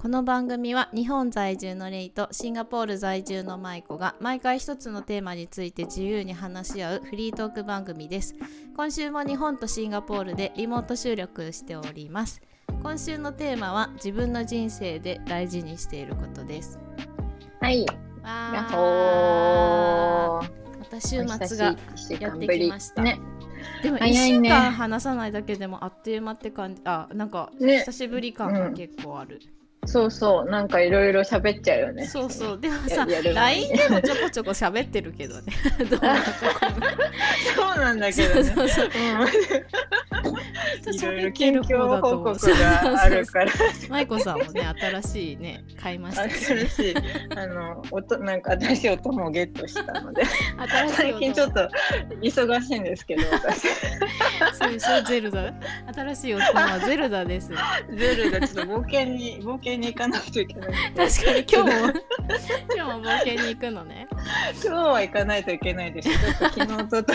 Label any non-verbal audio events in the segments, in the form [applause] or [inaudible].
この番組は日本在住のレイとシンガポール在住のマイコが毎回一つのテーマについて自由に話し合うフリートーク番組です。今週も日本とシンガポールでリモート収録しております。今週のテーマは自分の人生で大事にしていることです。はい。わー。また週末がやってきました。ね。でも1早いね。週間話さないだけでもあっという間って感じ。あなんかね。久しぶり感が結構ある、そうそう。なんかいろいろ喋っちゃうよね。そうそう。でもさ LINE に。でもちょこちょこ喋ってるけどね。[laughs] [laughs] どうそうなんだけどね。そうそうう。ん。いろいろ近況報告があるから。[laughs] 舞子さんもね新しいね買いました。し、ね、新しいあの音なんか新しい音もゲットしたので。新しい最近ちょっと忙しいんですけど私。そうでしょゼルダ？新しい音はゼルダです。ゼルダちょっと冒険に冒険に行かないといけない確かに。[laughs] 今日も。今日も冒険に行くのね。今日は行かないといけないです。ちょっと昨日とと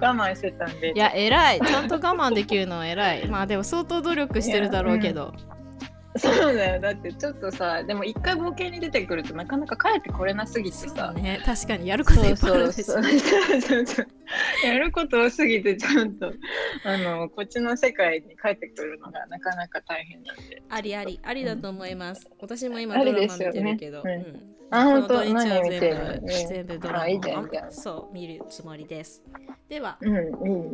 我慢してたんで。いや偉い。ちゃんと我慢できるのは偉い。まあでも相当努力してるだろうけど、そうだよ。だってちょっとさでも一回冒険に出てくるとなかなか帰ってこれなすぎてさ。ね確かにやることいっぱいあるでしょやること多すぎてちゃんとあのこっちの世界に帰ってくるのがなかなか大変なんで。ありあり。ありだと思います、私も今あドラマ見てるけど、うん。うん。あ本当？全部ね全部ドラマ。あいそう見るつもりです。では。うんう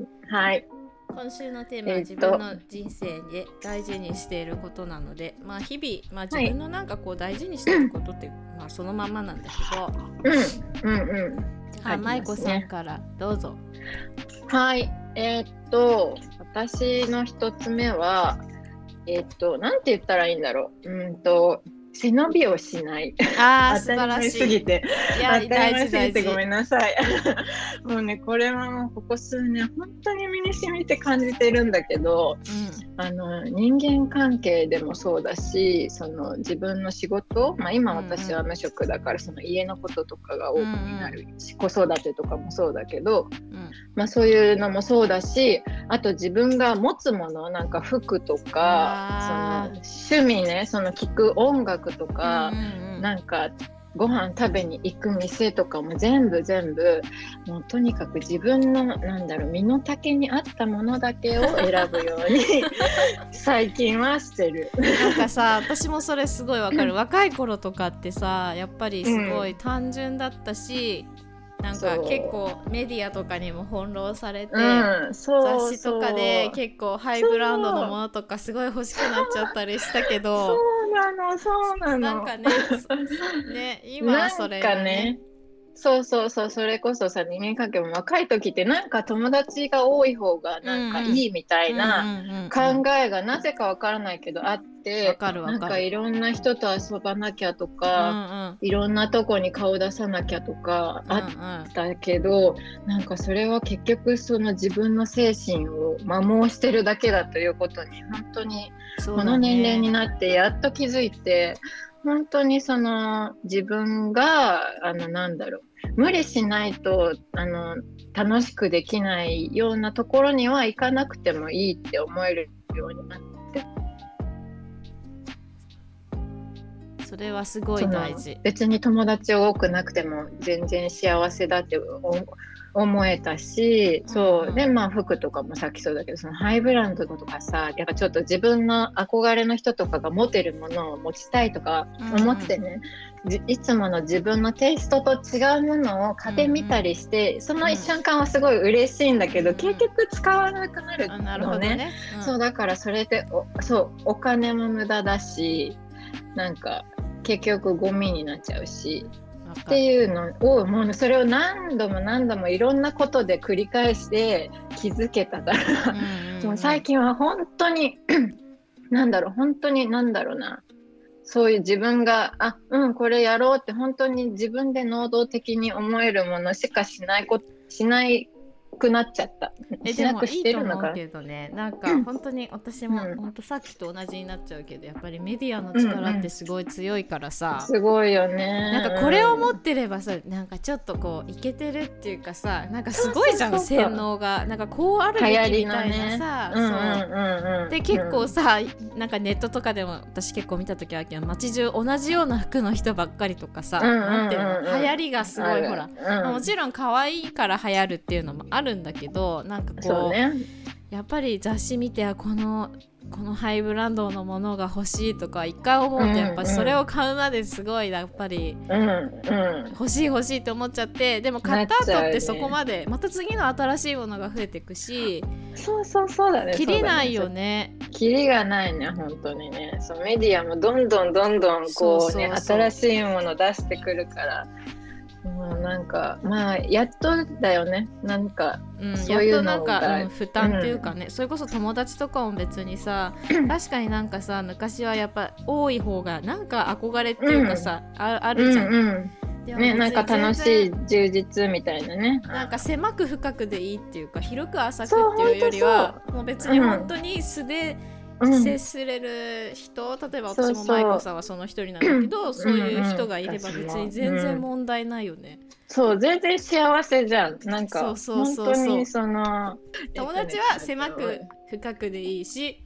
んはい今週のテーマはえっと。自分の人生で大事にしていることなので、まあ日々、まあ、自分のなんかこう大事にしていることって、まあそのままなんだけど、うんうんうんあ、ありますね。舞子さんからどうぞ。はい。えーっと私の一つ目はえーっとなんて言ったらいいんだろう。うんと背伸びをしない。ああ、[laughs] 素晴らしい。すぎて。いや、大事大事すぎて。ごめんなさい。[laughs] もうね、これはもうここ数年、本当に身に染みて感じてるんだけど、あの人間関係でもそうだし、その自分の仕事、まあ、今私は無職だから、その家のこととかが多くになる。し、子育てとかもそうだけど、うん、うん、まあ、そういうのもそうだし、あと自分が持つもの、なんか服とかあ、その趣味ね、その聴く音楽とか、うんうんなんかご飯食べに行く店とかも全部全部もうとにかく自分のなんだろう身の丈に合ったものだけを選ぶように [laughs] 最近はしてる。なんかさ私もそれすごいわかる。若い頃とかってさやっぱりすごい単純だったし、なんか結構メディアとかにも翻弄されて、うん、そう雑誌とかで結構ハイブランドのものとかすごい欲しくなっちゃったりしたけそどうなのそうなの。なんかね [laughs] そね今はそれがなんかねそうそうそうそれこそさ人間関係も若い時ってなんか友達が多い方がなんかいいみたいな考えがなぜかわからないけどあって、なんかいろんな人と遊ばなきゃとうんか、いろんなとこに顔出さなきゃとかうんあったけど、なんかそれは結局その自分の精神を摩耗してるだけだということに本当にこの年齢になってやっと気づいて本当にその自分があのなんだろう。無理しないとあの楽しくできないようなところには行かなくてもいいって思えるようになって。それはすごい大事。別に友達多くなくても全然幸せだってお思えたし、そう。うんでまあ服とかもさっきそうだけどそのハイブランドとかさやっぱちょっと自分の憧れの人とかが持てるものを持ちたいとか思ってね、じいつもの自分のテイストと違うものを買ってみたりして、その一瞬間はすごい嬉しいんだけど、うん。結局使わなくなるあなるほのね。どね、うん。そうだからそれでおそうお金も無駄だしなんか結局ゴミになっちゃうしっていうのをもうそれを何度も何度もいろんなことで繰り返して気づけたから、もう最近は本当に [clears throat] なんだろう本当になんだろうな。そういう自分があうんこれやろうって本当に自分で能動的に思えるものしかしないこしないくなっちゃった。えでもいいと思うけどね。なんか本当に私も、うん。本当さっきと同じになっちゃうけどやっぱりメディアの力ってすごい強いからさ、すごいよね。なんかこれを持っってればさなんかちょっとこういけてるっていうかさなんかすごいじゃん洗脳が。なんかこうあるべきみたいなさ、う。んうんそううんうん、で結構さ、なんかネットとかでも私結構見た時あるけど街中同じような服の人ばっかりとかさ、うんうんうんうん。なんていうの流行りがすごいほら、もちろん可愛いから流行るっていうのもあるんだけどなんかこうね。やっぱり雑誌見てあこのこのハイブランドのものが欲しいとか一回思うとやっぱりそれを買うまですごいやっぱり。欲しい欲しいって思っちゃってでも買った後ってそこまでまた次の新しいものが増えていくしそうそうそうだね。切りないよね。ね。キリがないね本当にね。そうメディアもどんどんどんどんこうね新しいもの出してくるから。もうなんかまあやっとだよね。なんかうん、そういうのやっとなんか、がうん負担っていうかね、それこそ友達とかも別にさ確かになんかさ昔はやっぱ多い方がなんか憧れっていうかさ、ああるじゃん。うんうん。ねなんか楽し全い充実みたいなね。然なんか狭く深くでいいっていうか広く浅くっていうよりはもう別に本当に素でうん接すれる人、例えば私も舞子さんはその一人なんだけどそういう人がいればうんうん別に全然問題ないよね。そう全然幸せじゃん。なんかそうそうそうそう。本当にその友達は狭く深くでいいし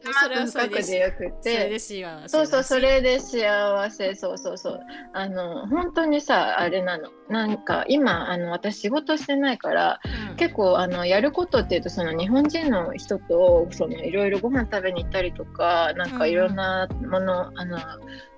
それはそれでよくそれでてそうそうそれで幸せ。そうそうそう。あの本当にさあれなの。なんか今あの私仕事してないからうん。結構あのやることっていうとその日本人の人とそのいろいろご飯食べに行ったりとかなんかいろんなもの、あの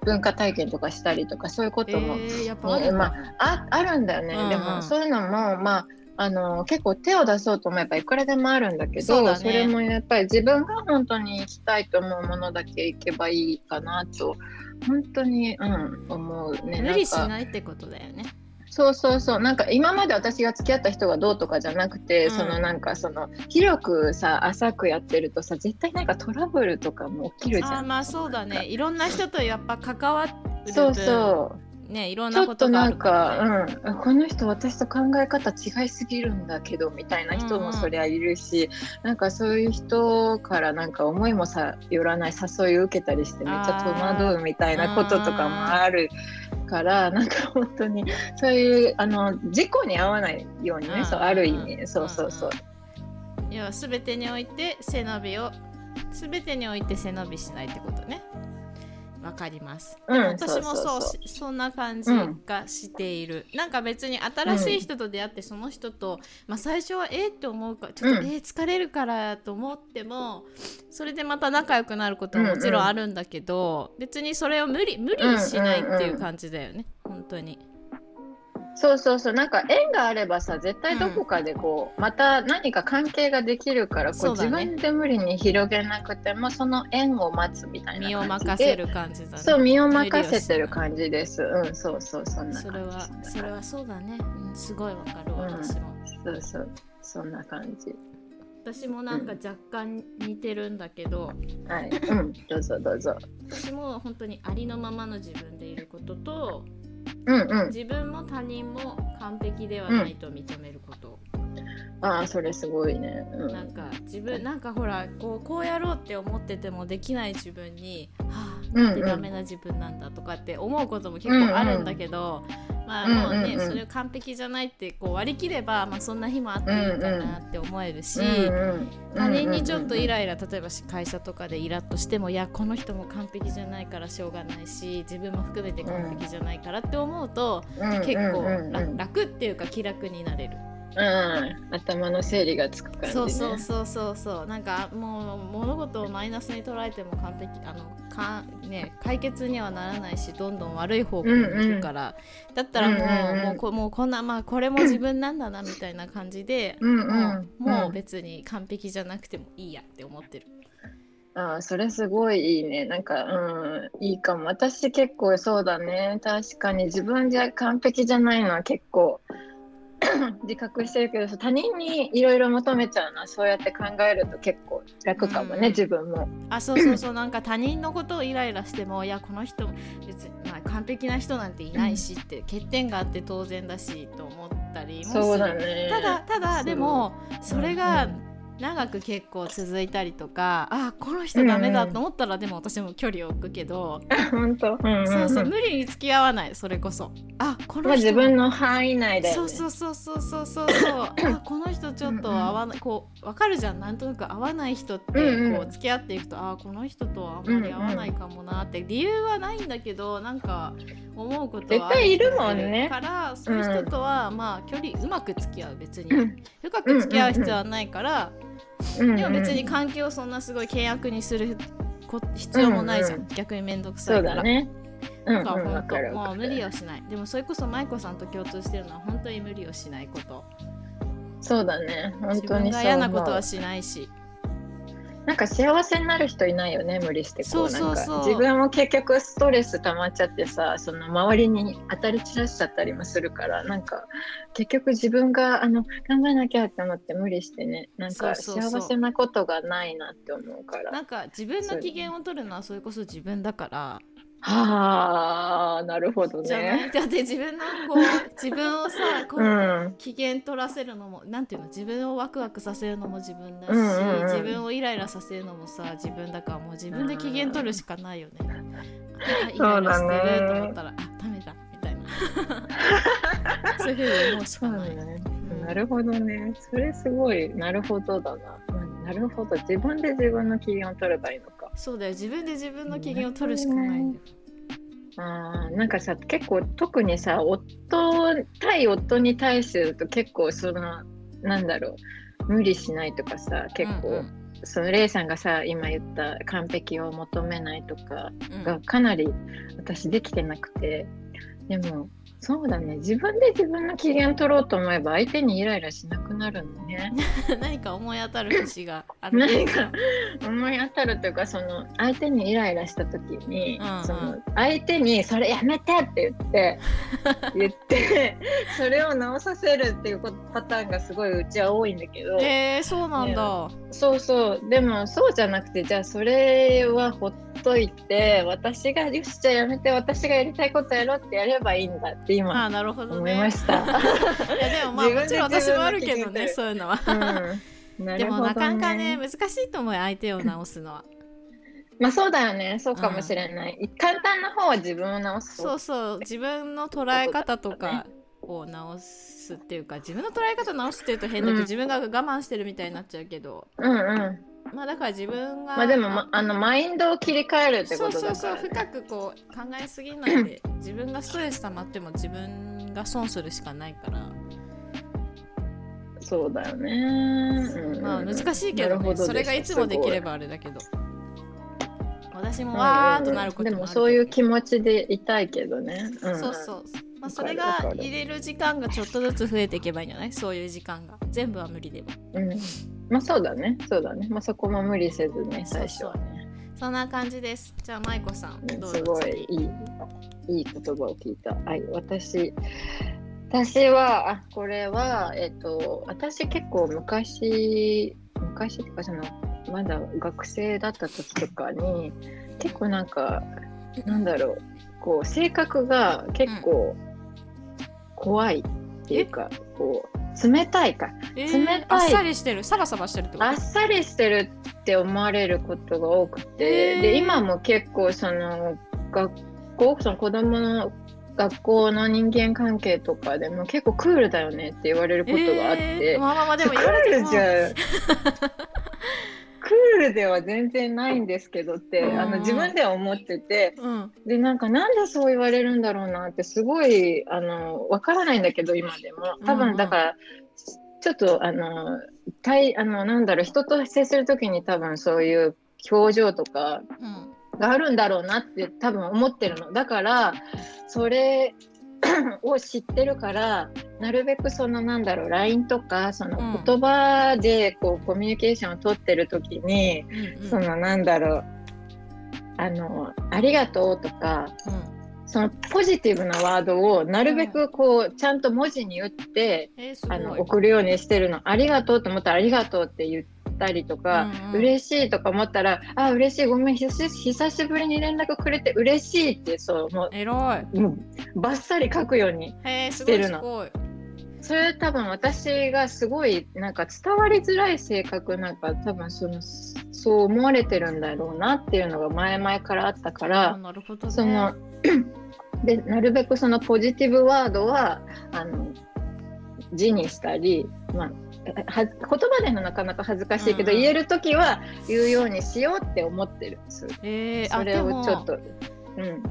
文化体験とかしたりとかそういうことも、えー、まあ、ああるんだよね、うんうん。でもそういうのもまああの結構手を出そうと思えばいくらでもあるんだけどねれもやっぱり自分が本当に行きたいと思うものだけ行けばいいかなと本当に、うん、思うね。無理しないってことだよね。そうそうそうなんか今まで私が付き合った人がどうとかじゃなくて、うんそのなんかその広くさ浅くやってるとさ絶対なんかトラブルとかも起きるじゃん。あーまあそうだねいろんな人とやっぱ関わる分そうそうねいろんなことがあとなんるから、ね、か、うん、この人私と考え方違いすぎるんだけどみたいな人もそりゃいるし、なんかそういう人からなんか思いもさよらない誘いを受けたりしてめっちゃ戸惑うみたいなこととかもあるからなんか本当にそういうあの事故に遭わないようにね、うん。そうある意うん。味そうそうそう。要は全てにおいて背伸びを全てにおいて背伸びしないってことねわかります、うん私もそうそうそんな感じがしている、なんか別に新しい人と出会ってその人と、まあ、最初はえーって思うかちょっと、うん。えー疲れるからと思ってもそれでまた仲良くなることももちろんあるんだけど、別にそれを無理無理しないっていう感じだよね、本当にそうそうそう。なんか縁があればさ絶対どこかでこう、また何か関係ができるからこう、ね。自分で無理に広げなくてもその縁を待つみたいな感じで身を任せる感じだね。そう身を任せてる感じです。うんそうそうそんなそれはそれはそうだね、うん、すごいわかるわうん。私も、そうそうそんな感じ。私もなんか若干似てるんだけど、はい。うんどうぞどうぞ。私も本当にありのままの自分でいることとうんうん。自分も他人も完璧ではないと認めること、ああそれすごいね。うん。なんか自分なんかほらこうこうやろうって思っててもできない自分にはあうんなん。でダメな自分なんだとかって思うことも結構あるんだけど、まあもうね、うんうん。うんそれ完璧じゃないってこう割り切れば、まあ、そんな日もあっていいかなって思えるし、他人にちょっとイラライラ例えば会社とかでイラッとしてもいやこの人も完璧じゃないからしょうがないし自分も含めて完璧じゃないからって思うと、結構楽楽っていうか気楽になれる。うん、頭の整理がつく感じ、ね、そうそうそうそう。そうなんかもう物事をマイナスに捉えても完璧あのか、ね、解決にはならないしどんどん悪い方向に行くから、だったらもう,、うんうんうん。もうこもうこんなまあこれも自分なんだなみたいな感じで、うんうんもうもううん別に完璧じゃなくてもいいやって思ってる。ああそれすごいいいね。なんかうんいいかも。私結構そうだね。確かに自分じゃ完璧じゃないのは結構 [laughs] 自覚してるけど他人にいろいろ求めちゃうのはそうやって考えると結構楽かもね、うん。自分も。あそうそうそう。なんか他人のことをイライラしてもいやこの人別に、まあ、完璧な人なんていないしって、欠点があって当然だしと思ったりもする。そうだね。ただただでもそれうがん長く結構続いたりとか、あこの人ダメだと思ったらでも私も距離を置くけど、本当。うんうんうん。そうそう無理に付き合わないそれこそ。あこまあの人自分の範囲内だよね。そうそうそうそうそうそう。そうあこの人ちょっと合わないこう分かるじゃん。なんとなく合わない人ってこうん。ううん付き合っていくと、あこの人とはあんまり合わないかもなって。理由はないんだけどなんか思うことはあ絶対いるもんね。からそういう人とはまあ距離うまく付き合う別に。う [laughs] ん深く付き合う必要はないから、うんうんでも別に関係をそんなすごい契約にするこ必要もないじゃん、うんうん逆に面倒くさそいうから。だからわ本当もうかるわかる。無理をしないでもそれこそ舞子さんと共通してるのは本当に無理をしないことそうだね。本自分が当にそう思う嫌なことは。しないしなんか幸せになる人いないよね無理してこう。なんか自分も結局ストレス溜まっちゃってさその周りに当たり散らしちゃったりもするからなんか結局自分があの頑張らなきゃって思って無理してね。なんか幸せなことがないなって思うから。なんか自分の機嫌を取るのはそれこそ自分だからはあなるほどじゃない？ねだって自分のこう [laughs] 自分をさこう、うん。機嫌取らせるのもなんていうの自分をワクワクさせるのも自分だし、うんうんうん。自分をイライラさせるのもさ自分だからもう自分で機嫌取るしかないよね。あイライラしてると思ったら、あダメだみたいな。[laughs] そういうふうに思うしかない。ね。なるほどね。それすごいなるほどだな、うんなるほど。自分で自分の機嫌を取ればいいのかそうだよ。自分で自分の機嫌を取るしかないんだよ。あーなんかさ結構特にさ夫対夫に対すると結構そのなんだろう。無理しないとかさ結構、うんうん。そのレイさんがさ今言った完璧を求めないとかうんがかなり私できてなくて。でもそうだね。自分で自分の機嫌取ろうと思えば相手にイライラしなくなるのね。[laughs] 何か思い当たる節がある。何か思い当たるというかその相手にイライラした時に、うんうん。その相手に「それやめて!」って言って [laughs] 言ってそれを直させるっていうパターンがすごいうちは多いんだけど、えー、そうなんだ。そうそう。でもそうじゃなくてじゃあそれはほっといて私がよしじゃあやめて私がやりたいことやろうってやればいいんだってあ今ーなるほど思ね。いました。いやでもまあもちろん私もあるけどねそういうのは。うん、なでもなかなかね難しいと思うよ相手を直すのは。まあそうだよね。そうかもしれない、簡単な方は自分を直す。そうそう。自分の捉え方とかを直すっていうか自分の捉え方直すっていうと変だけど、うん。自分が我慢してるみたいになっちゃうけど。うんうんまあだから自分がまあでも、ま、あのマインドを切り替えるってそうことそうそうだから、ね、深くこう考えすぎないで自分がストレス溜まっても自分が損するしかないから、そうだよね、うん。まあ難しいけどねどそれがいつもできればあれだけど。私もわーっとなることでもあるけど。もそういう気持ちでいたいけどね、うん。そうそう、まあ、それが入れる時間がちょっとずつ増えていけばいいんじゃない？そういう時間が。全部は無理でも。うん、まあそうだね。そうだね。まあそこも無理せずね。最初はね。そんな感じです。じゃあ舞子さんどうぞすごい次いいいい言葉を聞いた。はい私私はあこれはえっと私結構昔昔っていうかそのまだ学生だった時とかに結構なんかなんだろうこう性格が結構怖いっていうか、こう冷たいか。えー冷たい。あっさりしてる？サバサバしてるってこと？あっさりしてるって思われることが多くて、へー。で今も結構その学校その子供の学校の人間関係とかでも結構クールだよねって言われることがあって、えー。まあまあまあでもク言われてもールじゃ [laughs] クールでは全然ないんですけどって、あうん。の自分では思っててうん。でなんかなんでそう言われるんだろうなってすごいあのわからないんだけど今でも。多分だから、ちょっとあの対あのなんだろう人と接する時に多分そういう表情とかうん。があるんだろうなって多分思ってるの。だからそれ [clears throat] を知ってるからなるべくそのなんだろう LINE とかそのうん。言葉でこうコミュニケーションを取ってる時に、うんうん。そのなんだろうあのありがとうとかうん。そのポジティブなワードをなるべくこうちゃんと文字に打って、えーすごい。あの送るようにしてるの。ありがとうと思ったらありがとうって言ったりとか、うんうん。嬉しいとか思ったらあ嬉しいごめん久し久しぶりに連絡くれて嬉しいってそうもえらうもうバッサリ書くようにしてるの。それ多分私がすごいなんか伝わりづらい性格なんか多分そのそう思われてるんだろうなっていうのが前々からあったかあらなるほどね。その [clears throat] でなるべくそのポジティブワードはあの字にしたり、まあ、は言葉でのなかなか恥ずかしいけど、うん言える時は言うようにしようって思ってるんです。えー、それをちょっと、うん、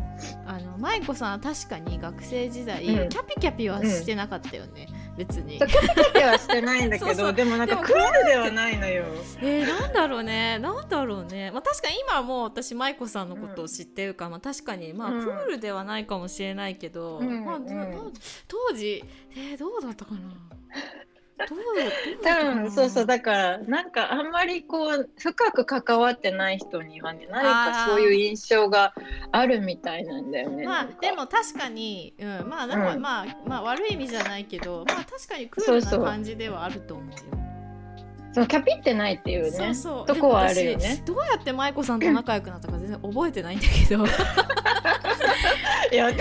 あの舞子さん確かに学生時代、うんキャピキャピはしてなかったよね、別にキャピキャピはしてないんだけどそうそうでもなんかクールではないのよ。えー、なんだろうねなんだろうね、まあ、確かに今もう私舞子さんのことを知ってるから、まあ、確かにまあクールではないかもしれないけど、まあ、当時えー、どうだったかな多分そうそうだからなんかあんまりこう深く関わってない人にはね何かそういう印象があるみたいなんだよね。まあでも確かに、うん、まあなんか、うんまあまあ悪い意味じゃないけどまあ確かにクールな感じではあると思うよ。そうキャピってないっていうねそうそうとこはあるよね私。どうやって舞子さんと仲良くなったか全然覚えてないんだけど [laughs] いや私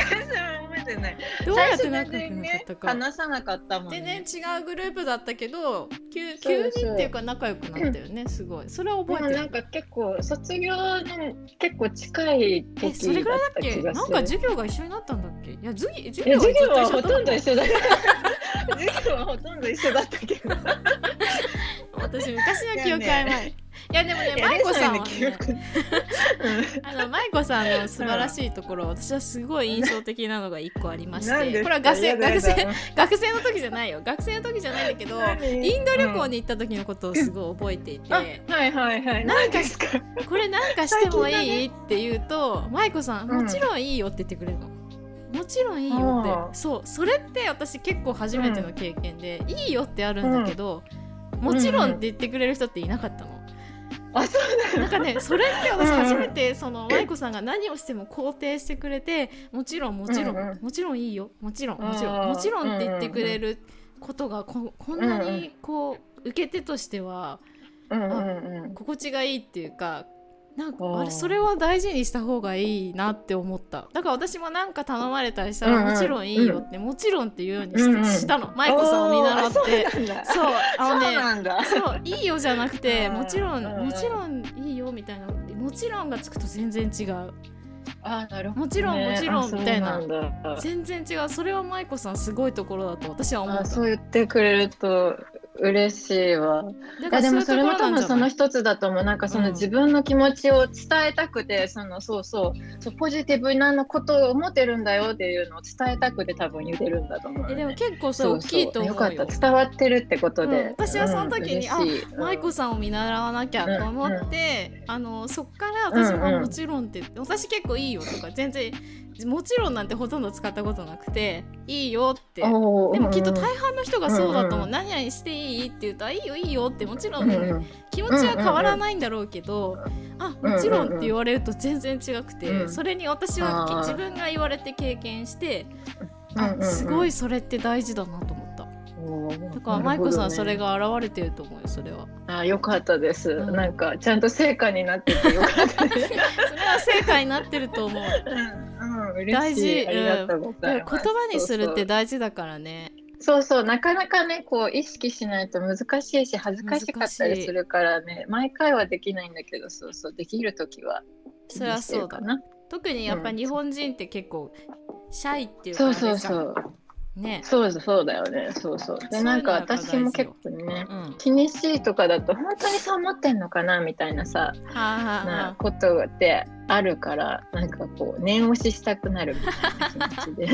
も覚えてない。どうやって仲良くなったか、話さなかったもん全ね。然違うグループだったけど急急にっていうか仲良くなったよねすごい。それは覚えてる。なんか結構卒業の結構近いえそれ時だっぐらいだったけ？気がする。なんか授業が一緒になったんだっけ？いや授業授業授業はほととんど一緒だ [laughs] 授業はほとんど一緒だったけど。[laughs] 私昔の記憶曖昧いやでもね舞子さんはねあの舞子さんの素晴らしいところ、私はすごい印象的なのが一個ありましてこれは学生学生学生の時じゃないよ。学生の時じゃないんだけど何インド旅行に行った時のことをすごい覚えていて、あはいはいはい。なんか。これなんかしてもいい、最って言うと舞子さんうん。もちろんいいよって言ってくれるの。もちろんいいよって。そうそれって私結構初めての経験で、いいよってあるんだけど、もちろんって言ってくれる人っていなかったの。あそうなんかねそれって私うん初めてその舞子さんが何をしても肯定してくれてもちろんもちろん、うんうん。もちろんいいよ。もちろんもちろん。もちろんって言ってくれることがここんなにこう受け手としてはうんうんうん。心地がいいっていうかなんかあれそれは大事にした方がいいなって思った。だから私もなんか頼まれたりしたら、うんうん。もちろんいいよって、もちろんって言うようにし,、うんうん。したの。舞子さんを見習って。そうあのねなんだ。そういいよじゃなくてうんもちろんうんもちろんいいよみたいなもちろんがつくと全然違う。あなるほどね。もちろんもちろんみたいな。全然違う。それは舞子さんすごいところだと私は思った。あそう言ってくれると嬉しいわ。いやでもそれも多分その人一つだと思う。なんかそのうん。自分の気持ちを伝えたくて、そのそうそうそうポジティブなことを思ってるんだよっていうのを伝えたくて多分言ってるんだと思う、ね。えでも結構それ大きいと思うよ。よかった。伝わってるってことで、うん。私はその時にうん。嬉しい。舞子さんを見習わなきゃと思って、あのそっから私もうんうん。もちろんって、私結構いいよとか全然もちろんなんてほとんど使ったことなくていいよって。でもきっと大半の人がそうだと思う、うんうん。何々していいって言うとあいいよいいよってもちろうんんうん。気持ちは変わらないんだろうけど、あもちろんって言われると全然違くて、うんそれに私は自分が言われて経験して、あすごいそれって大事だなとだから舞子さんそれが現れてると思うよそれは。あよかったです、うん。なんかちゃんと成果になっててよかったです。[laughs] それは正解になってると思う。[laughs] うん、うん、大事。うござでいます。言葉にするってそう大事だからね。そうそうなかなかねこう意識しないと難しいし恥ずかしかったりするからね。毎回はできないんだけどそうそうできる時はそりゃそうだ。な特にやっぱ日本人って結構シャイっていうかそうあれじゃんそうそうね。そうそうだよねそうそうでなんか私も結構ねうん。は気にしいとかだと本当にそう思ってんのかなみたいなさあ、はあなはことってあるからなんかこう念押ししたくなるみたいな気持ちで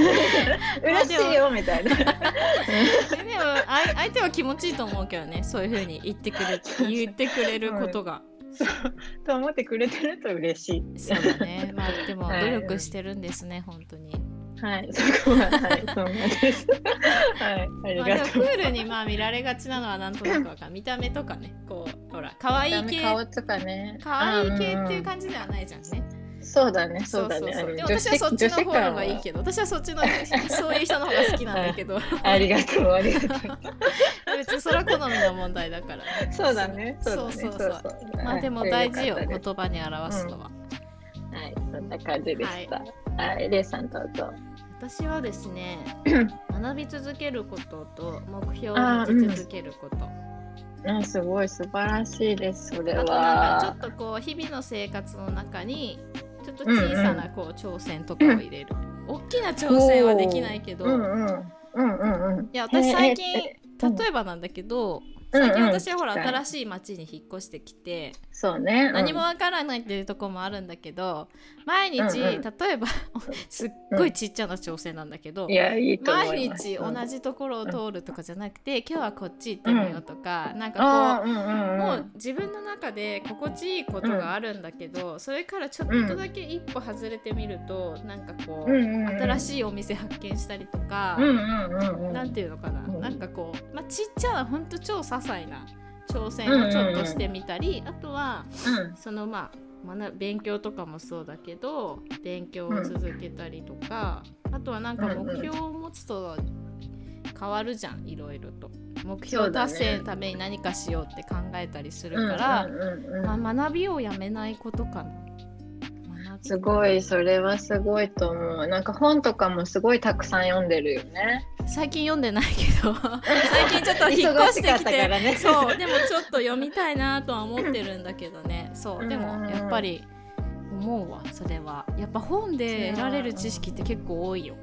[laughs] 嬉しいよみたいなあ、でも相手は気持ちいいと思うけどねそういうふうに言ってくれ言ってくれることが。そうと思ってくれてると嬉しいそうだね。まあでもはい努力してるんですね本当に。はい、そこは、はい、そうなんです。はい、ありがとう。もクールにまあ見られがちなのはなんとなくわかる。見た目とかねこうほら可愛い系。顔とかね。可愛い系っていうじ。感じではないじゃんね。そうだねそうだね。そうそうそう。で私はそっちの方がいいけど私はそっちのそういう人の方が好きなんだけど。[laughs] ありがとうありがとう。[laughs] 別にそれは好みの問題だから、ね、そうだね。そうそうそう。まあでも大事よはい言葉に表すのは、はいそんな感じでした。はいレイさんどうぞ私はですね [clears throat] 学び続けることと目標を持ち続けること、あすごい素晴らしいですそれあとなんかちょはっとこう日々の生活の中にちょっと小さなこう挑戦とかを入れる、大きな挑戦はできないけど、うんうんうんうんうんいや私最え近例えばなんだけどうんうん最近私はほらはい新しい町に引っ越してきてそうね。うん。何もわからないっていうところもあるんだけど毎日うんうん。例えば [laughs] すっごいちっちゃな挑戦なんだけど毎日同じところを通るとかじゃなくて今日はこっち行ってみようとかなんかこうんうんうもううん自分の中で心地いいことがあるんだけどそれからちょっとだけ一歩外れてみるとなんかこうんううんうん。新しいお店発見したりとかうんうんうんうん。なんていうのかな、うん。なんかこう、まあ、ちっちゃなほんと超些細な挑戦をちょっとしてみたり、あとはうん。そのまあ学勉強とかもそうだけど勉強を続けたりとか、あとはなんか目標を持つと変わるじゃんいろいろと。目標達成のために何かしようって考えたりするから、まあ、学びをやめないことかな。すごいそれはすごいと思う。なんか本とかもすごいたくさん読んでるよね最近読んでないけど [laughs] 最近ちょっと引っ越してきてね。そうでもちょっと読みたいなとは思ってるんだけどね。そうでもやっぱり思うわそれは。やっぱ本で得られる知識って結構多いよ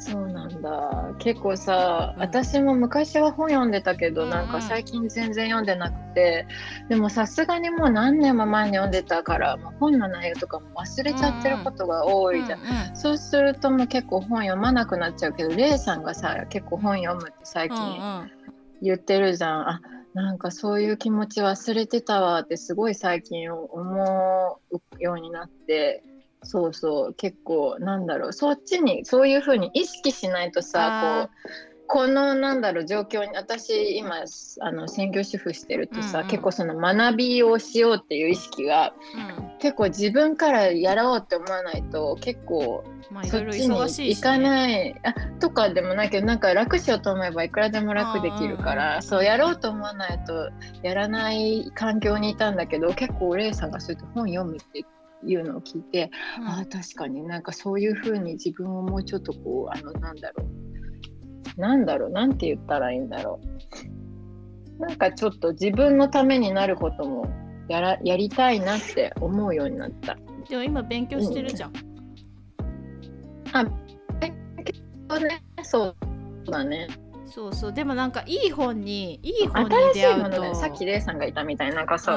そうなんだ。結構さ、うん。私も昔は本読んでたけど、うんうん。なんか最近全然読んでなくてでもさすがにもう何年も前に読んでたからもう本の内容とかも忘れちゃってることが多いじゃん、うんうんそうするともう結構本読まなくなっちゃうけどレイさんがさ結構本読むって最うんう近ん。言ってるじゃん、あなんかそういう気持ち忘れてたわってすごい最近思うようになってそうそう結構なんだろうそっちにそういう風に意識しないとさこうこのなんだろう状況に私今あの専業主婦してるとさ、うんうん。結構その学びをしようっていう意識がうん。結構自分からやろうって思わないと結構そっちに行かね、ない、あとかでもないけどなんか楽しようと思えばいくらでも楽できるかうんうん。うんらそうやろうと思わないとやらない環境にいたんだけど結構お礼さんがそうやって本読むっていうのを聞いて、うん。ああ確かになんかそういう風に自分をもうちょっとこうあのなんだろう。なんだろうなんて言ったらいいんだろう。なんかちょっと自分のためになることもやらやりたいなって思うようになった。でも今勉強してるじゃん、あえ結構ね。そうだね。そうそう。でもなんかいい本にいい本に出会うと。いものねさっきレイさんがいたみたいな。なんかそう。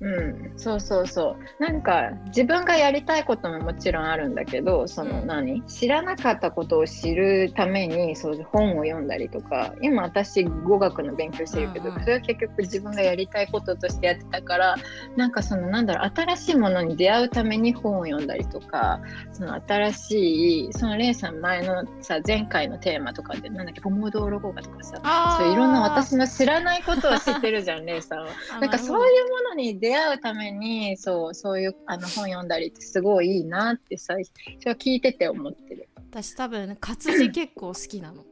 うんうん。うん、そうそうそう。なんか自分がやりたいことももちろんあるんだけどそのうん。何、知らなかったことを知るためにそう本を読んだりとか。今私語学の勉強してるけど、うんうん。それは結局自分がやりたいこととしてやってたからなんかそのなんだろう新しいものに出会うために本を読んだりとかその新しいそのレイさん前のさ前回のテーマとかでなんだっけポモドーロ語学とかさそういろんな私の知らないことを知ってるじゃんレイさんは。[laughs] あなんかそういうものに出会うためにそうそういうあの本読んだりってすごいいいなってさそれは聞いてて思ってる。私多分活字結構好きなの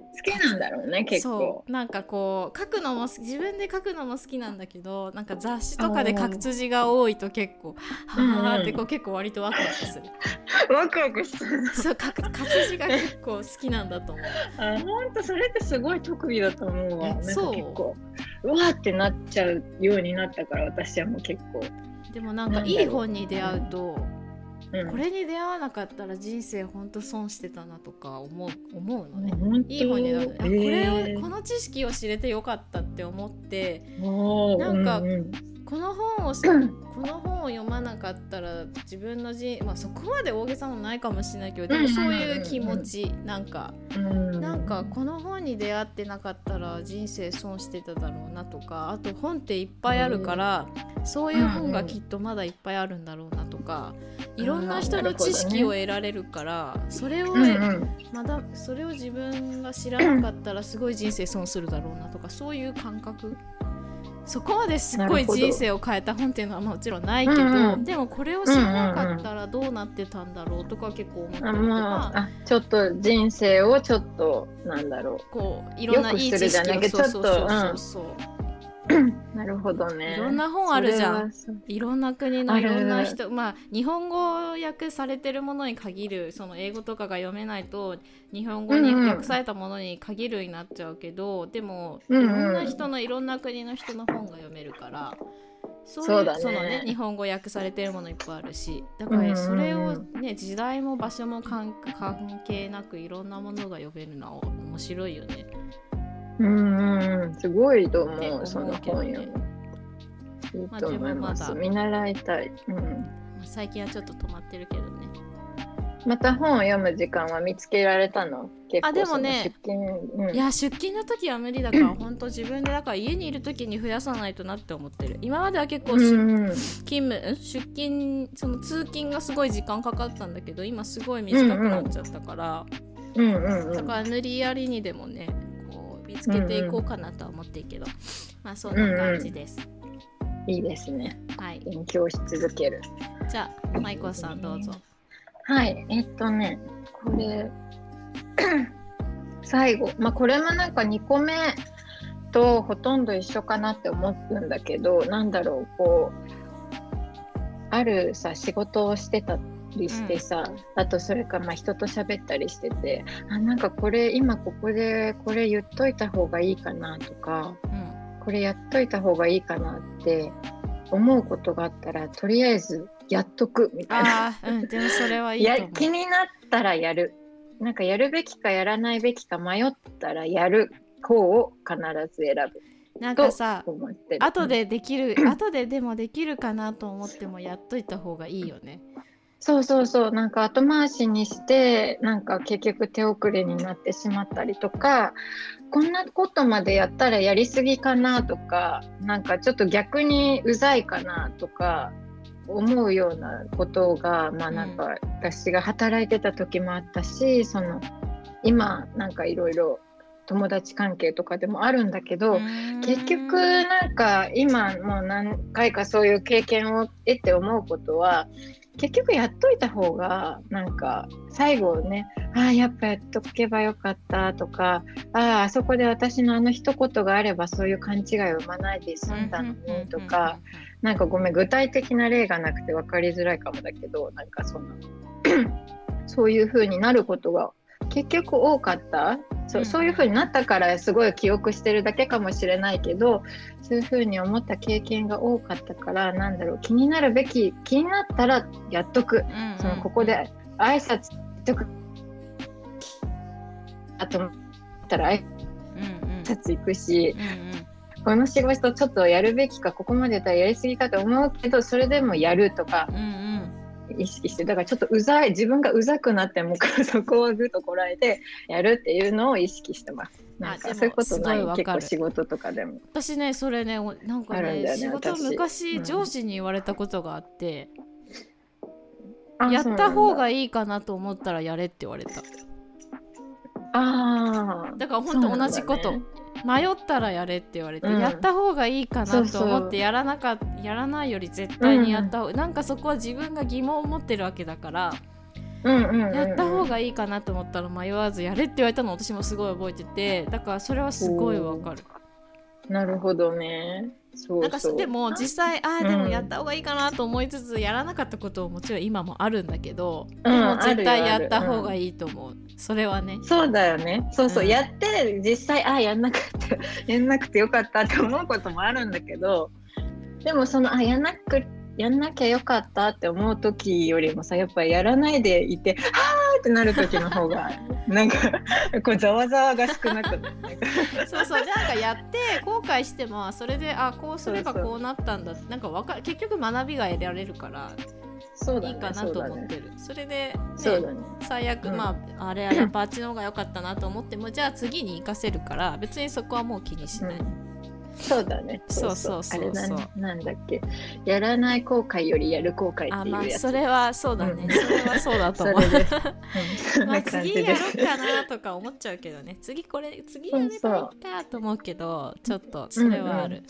好きなんだろうね結構。そう。なんかこう書くのも自分で書くのも好きなんだけどなんか雑誌とかで活字が多いと結構はあってこう結構割とワクワクする。[laughs] ワクワクしてる。そう書く活字が結構好きなんだと思う。あ本当それってすごい特技だと思うわ。そう。結構うわーってなっちゃうようになったから私はもう結構、でもなんかいい本に出会うとうん、これに出会わなかったら人生ほんと損してたなとか思う思うのね。本当。いい本に出会うあこれえをこの知識を知れてよかったって思ってーなんかううんこの本をこの本を読まなかったら自分の人まあそこまで大げさもないかもしれないけどでもそういう気持ちなんかうん。なんかこの本に出会ってなかったら人生損してただろうなとかあと本っていっぱいあるからそういう本がきっとまだいっぱいあるんだろうなとかいろんな人の知識を得られるからそれをまだそれを自分が知らなかったらすごい人生損するだろうなとかそういう感覚そこまですっごい人生を変えた本っていうのはもちろんないけど、うんうん。でもこれを知らなかったらどうなってたんだろうとか結構思ったありとか、ちょっと人生をちょっとなんだろこういろんないい知識をじゃなくてそうそうそうちょっとそうそうう [clears throat] なるほどね。いろんな本あるじゃん。いろんな国のいろんな人まあ日本語訳されてるものに限るその英語とかが読めないと日本語に訳されたものに限るになっちゃうけど、でもいうんうん。ろんな人のいろんな国の人の本が読めるから。そういうそうだね。のね日本語訳されてるものいっぱいあるしだからそれをね時代も場所も関関係なくいろんなものが読めるのは面白いよね。うんうんうん。すごいと思うその本よいいまあと思いまだ見習いたい、うん、まあ最近はちょっと止まってるけどね。また本を読む時間は見つけられたの？結構あでもねうん、いや出勤の時は無理だから本当自分でだから家にいる時に増やさないとなって思ってる。今までは結構、しうんうん勤務ん出勤その通勤がすごい時間かかったんだけど今すごい短くなっちゃったから、うんうんうん。だから無理やりにでもね見つけていこうかなとは思ってるけど、まあそんな感じです、いいですね。はい。勉強し続ける。じゃあマイコさんどうぞ。はい。えっとねこれ [clears throat] 最後。まあこれもなんか2個目とほとんど一緒かなって思うんだけどなんだろうこうあるさ仕事をしてたりしてさ、あとそれからまあ人と喋ったりしててあなんかこれ今ここでこれ言っといた方がいいかなとかうんこれやっといた方がいいかなって思うことがあったらとりあえずやっとくみたいな。でもそれは気になったらやる。なんかやるべきかやらないべきか迷ったらやる方を必ず選ぶ。なんかさ後でできる後ででもできるかなと思ってもやっといた方がいいよねそうそうそう。なんか後回しにしてなんか結局手遅れになってしまったりとかこんなことまでやったらやりすぎかなとかなんかちょっと逆にうざいかなとか思うようなことがまあなんか私が働いてた時もあったしその今なんかいろいろ友達関係とかでもあるんだけど、結局なんか今もう何回かそういう経験を得て思うことは結局やっといた方がなんか最後ねああやっぱやっとけばよかったとかあああそこで私のあの一言があればそういう勘違いを生まないで済んだのにとかなんかごめん具体的な例がなくて分かりづらいかもだけどなんかその [clears throat] そういう風になることが結局多かった？そうそういう風になったからすごい記憶してるだけかもしれないけどそういう風に思った経験が多かったからなんだろう気になるべき気になったらやっとく。そのここで挨拶とかあと思ったら挨拶行くしこの仕事ちょっとやるべきかここまでたらやりすぎかと思うけどそれでもやるとか意識してだからちょっとうざい自分がうざくなってもそこをぐっとこらえてやるっていうのを意識してます。なんかそういうことない結構仕事とかでも。私ねそれねおなんかねね仕事私昔、うん上司に言われたことがあってあやった方がいい。かなと思ったらやれって言われたああ。だから本当同じこと、迷ったらやれって言われて、うん。やった方がいいかなと思ってやらなかやらないより絶対にやった方が、なんかそこは自分が疑問を持ってるわけだから、うんうんうんうん。やった方がいいかなと思ったら迷わずやれって言われたのを私もすごい覚えててだからそれはすごいわかる。なるほどね。そうなんか。でも実際ああうん。でもやった方がいいかなと思いつつやらなかったことももちろん今もあるんだけど、うんでも絶対やった方がいいと思う、それはねそうだよね。そうそう、うん。やって実際あやんなくてやんなくてよかったって思うこともあるんだけど、でもそのあやんなくやんなきゃよかったって思う時よりもさやっぱやらないでいてはーってなる時の方が [laughs] なんかこうざわざわが少なくなる。そうそうでなんかやって後悔してもそれであこうすればこうなったんだなんかわか結局学びが得られるからそうだね。いいかなと思ってる。るそ,、れで、ね、ね。最悪、うんまああれはやっぱあっちの方が良かったなと思ってもじゃあ次に活かせるから別にそこはもう気にしない、うんそうだね。そうそうそうそうあれだね。なんだっけ。やらない後悔よりやる後悔あまあっていうやつ。それはそうだね、うんそれはそうだとそ思う。うん [laughs] そんまあ次や。ろうかなとか思っちゃうけどね次これ次やればいいかと思うけどちょっとそれはある、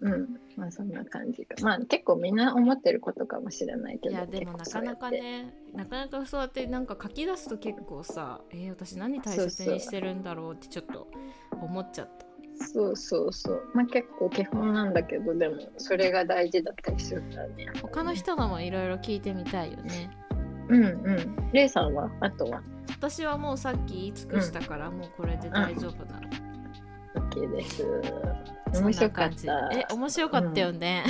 うん、まあそんな感じか。まあ結構みんな思ってることかもしれないけど。いやでもなかなかねなかなかそうやってなんか書き出すと結構さえー、私何大切にしてるんだろうってちょっと思っちゃったそうそうそう。まあ結構基本なんだけど、でもそれが大事だったりするからね。他の人のもいろいろ聞いてみたいよねうんうん。レイさんは？あとは？私はもうさっき言い尽くしたから、もうこれで大丈夫なの、OK です。面白かった。え面白かったよね、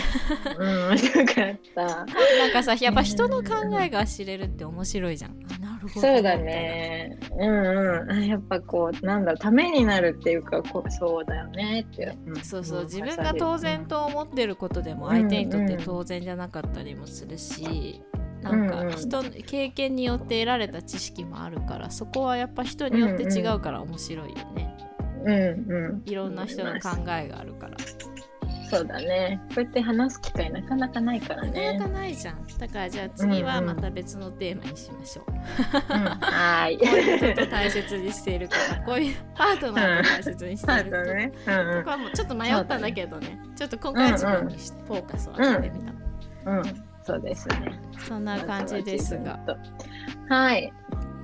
うん、面白かった。[laughs] なんかさやっぱ人の考えが知れるって面白いじゃんあなるほどそうだね。うんうんあ。やっぱこう、なんだろう、ためになるっていうか、こうそうだよねって。んそうそう、ん自分が当然と思ってることでも相手にとって当然じゃなかったりもするし、なんかうんうん人経験によって得られた知識もあるからそこはやっぱ人によって違うから面白いよね、うんうん。いろんな人の考えがあるから、そうだね。こうやって話す機会なかなかないからなかね。なかないじゃんだからじゃあ次はまた別のテーマにしましょう、うん、はーい。こういうこと大切にしているからこういうパートナーを大切にしてそいうるとだね。うんここはもうちょっと迷ったんだけどねちょっと今回は自分にしフォーカスを当ててみた、うん。うん。そうですね。そんな感じですが。はい。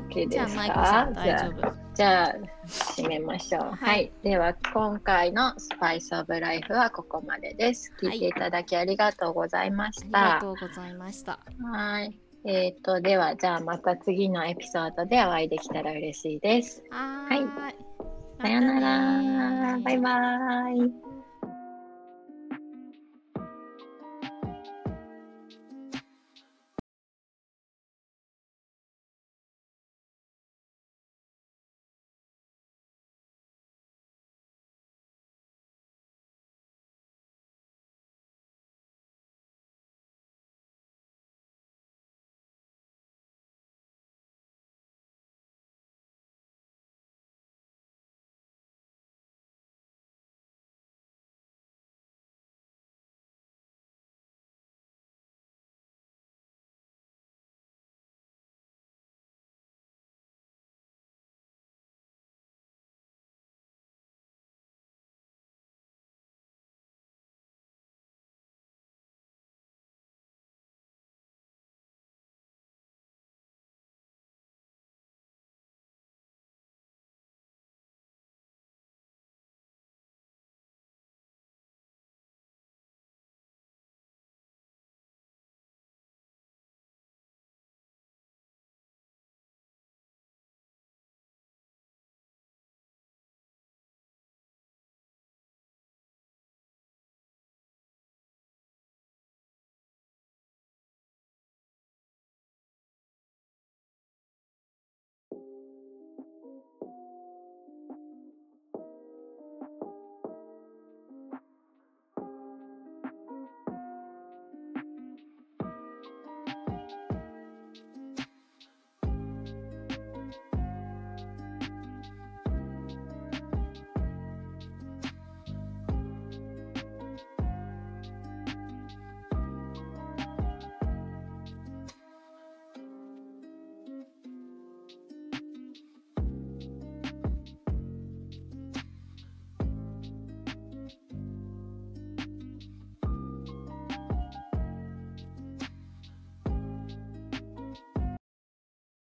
OK じゃあですか？大丈夫じゃあ締めましょう。はい、はいでは今回のスパイスオブライフはここまでです。聞いていただきありがとうございましありた。がとうございました。はい。えっ、とではじゃあまた次のエピソードでお会いできたら嬉しいです。ははいーい。さようなら。バイバイ。